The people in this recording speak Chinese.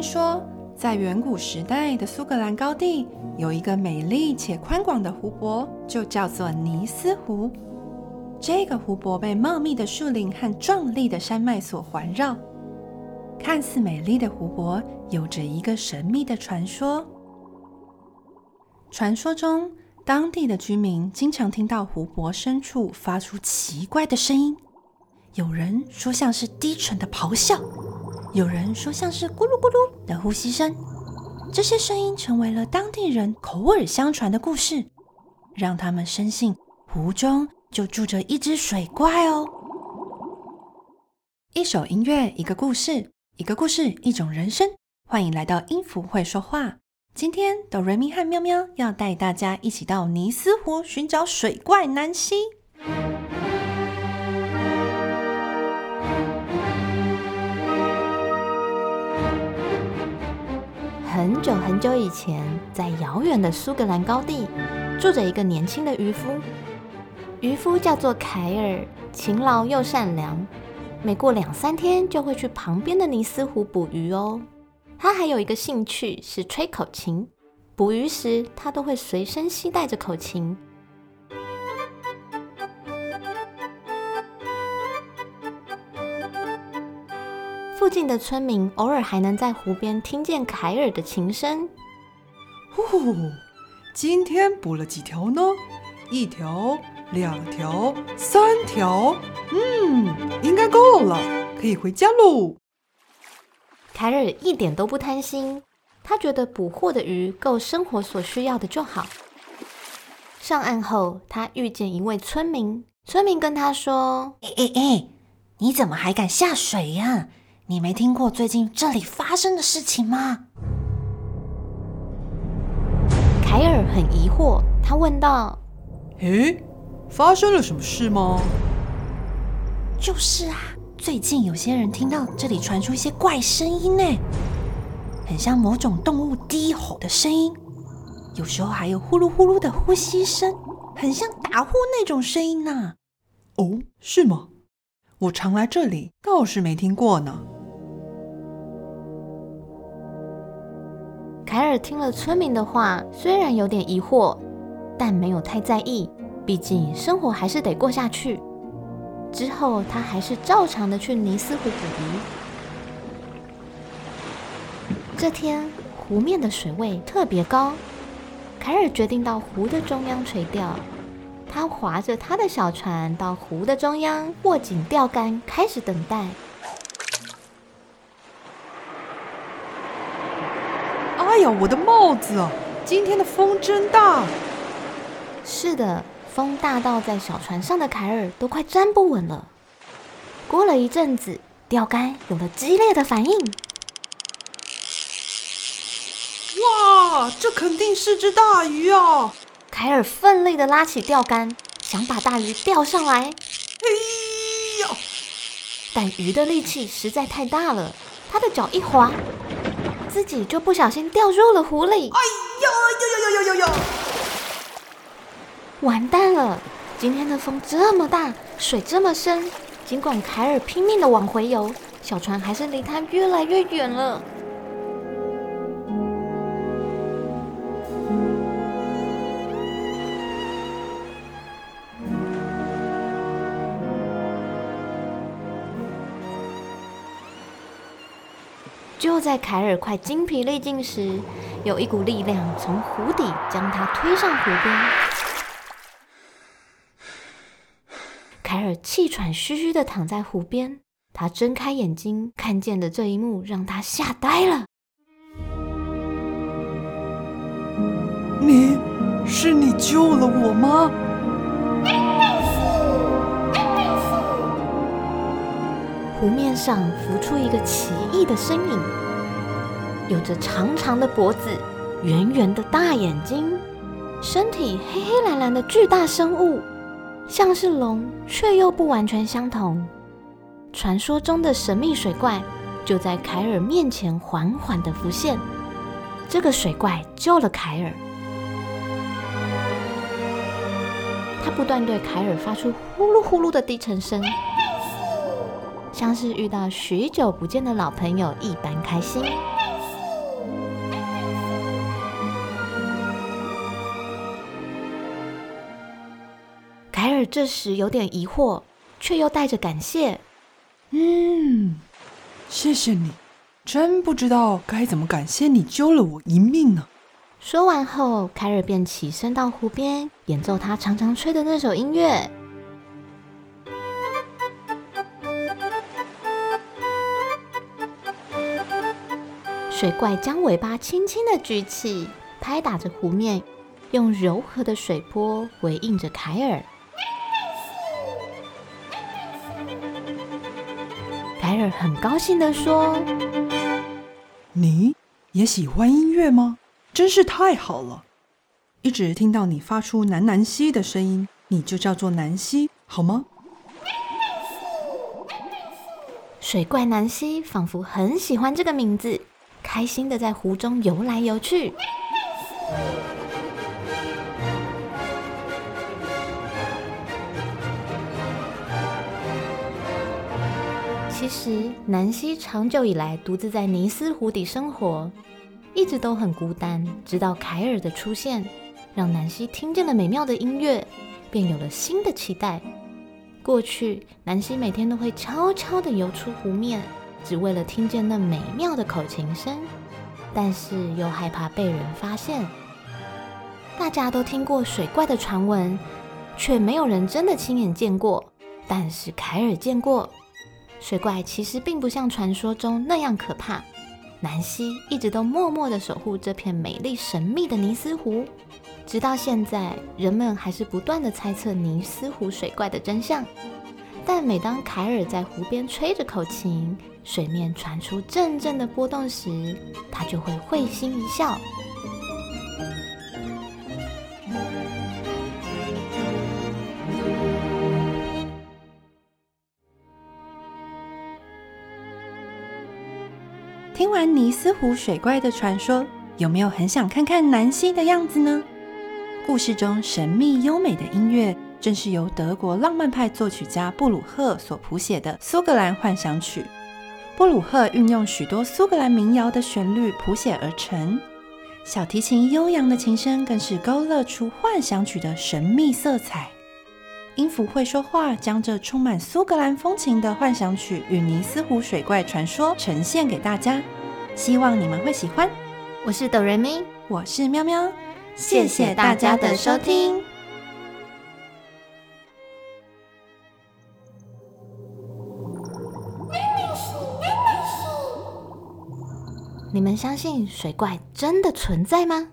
听说，在远古时代的苏格兰高地，有一个美丽且宽广的湖泊，就叫做尼斯湖。这个湖泊被茂密的树林和壮丽的山脉所环绕。看似美丽的湖泊，有着一个神秘的传说。传说中，当地的居民经常听到湖泊深处发出奇怪的声音，有人说像是低沉的咆哮，有人说像是咕噜咕噜的呼吸声。这些声音成为了当地人口耳相传的故事，让他们深信湖中。就住着一只水怪哦。一首音乐，一个故事，一个故事，一种人生。欢迎来到音符会说话。今天，哆瑞咪和喵喵要带大家一起到尼斯湖寻找水怪南希。很久很久以前，在遥远的苏格兰高地，住着一个年轻的渔夫。渔夫叫做凯尔，勤劳又善良。每过两三天就会去旁边的尼斯湖捕鱼哦。他还有一个兴趣是吹口琴，捕鱼时他都会随身携带着口琴。附近的村民偶尔还能在湖边听见凯尔的琴声。呼，今天捕了几条呢？一条。两条，三条，嗯，应该够了，可以回家喽。凯尔一点都不贪心，他觉得捕获的鱼够生活所需要的就好。上岸后，他遇见一位村民，村民跟他说：“哎哎哎，你怎么还敢下水呀？你没听过最近这里发生的事情吗？”凯尔很疑惑，他问道：“诶？”发生了什么事吗？就是啊，最近有些人听到这里传出一些怪声音呢，很像某种动物低吼的声音，有时候还有呼噜呼噜的呼吸声，很像打呼那种声音呢。哦，是吗？我常来这里，倒是没听过呢。凯尔听了村民的话，虽然有点疑惑，但没有太在意。毕竟生活还是得过下去。之后，他还是照常的去尼斯湖捕鱼。这天，湖面的水位特别高，凯尔决定到湖的中央垂钓。他划着他的小船到湖的中央，握紧钓竿，开始等待。呀，我的帽子啊！今天的风真大。是的。风大到在小船上的凯尔都快站不稳了。过了一阵子，钓竿有了激烈的反应。哇，这肯定是只大鱼啊！凯尔奋力的拉起钓竿，想把大鱼钓上来。哎呀！但鱼的力气实在太大了，他的脚一滑，自己就不小心掉入了湖里。哎呦呦呦呦呦呦！完蛋了！今天的风这么大，水这么深，尽管凯尔拼命的往回游，小船还是离他越来越远了。就在凯尔快精疲力尽时，有一股力量从湖底将他推上湖边。凯尔气喘吁吁的躺在湖边，他睁开眼睛，看见的这一幕让他吓呆了。你是你救了我吗？湖面上浮出一个奇异的身影，有着长长的脖子、圆圆的大眼睛，身体黑黑蓝蓝的巨大生物。像是龙，却又不完全相同。传说中的神秘水怪就在凯尔面前缓缓的浮现。这个水怪救了凯尔，他不断对凯尔发出呼噜呼噜的低沉声，像是遇到许久不见的老朋友一般开心。凯尔这时有点疑惑却又带着感谢。嗯谢谢你真不知道该怎么感谢你救了我一命呢说完后凯尔便起身到湖边演奏他常常吹的那首音乐。水怪将尾巴轻轻的举起，拍打着湖面，用柔和的水波回应着凯尔。凯尔很高兴的说：“你也喜欢音乐吗？真是太好了！一直听到你发出南南西的声音，你就叫做南西，好吗？”水怪南希仿佛很喜欢这个名字。开心的在湖中游来游去。其实，南希长久以来独自在尼斯湖底生活，一直都很孤单。直到凯尔的出现，让南希听见了美妙的音乐，便有了新的期待。过去，南希每天都会悄悄的游出湖面。只为了听见那美妙的口琴声，但是又害怕被人发现。大家都听过水怪的传闻，却没有人真的亲眼见过。但是凯尔见过，水怪其实并不像传说中那样可怕。南希一直都默默地守护这片美丽神秘的尼斯湖，直到现在，人们还是不断地猜测尼斯湖水怪的真相。但每当凯尔在湖边吹着口琴，水面传出阵阵的波动时，他就会会心一笑。听完尼斯湖水怪的传说，有没有很想看看南希的样子呢？故事中神秘优美的音乐，正是由德国浪漫派作曲家布鲁赫所谱写的《苏格兰幻想曲》。布鲁赫运用许多苏格兰民谣的旋律谱写而成，小提琴悠扬的琴声更是勾勒出幻想曲的神秘色彩。音符会说话，将这充满苏格兰风情的幻想曲与尼斯湖水怪传说呈现给大家，希望你们会喜欢。我是哆瑞咪，我是喵喵，谢谢大家的收听。你们相信水怪真的存在吗？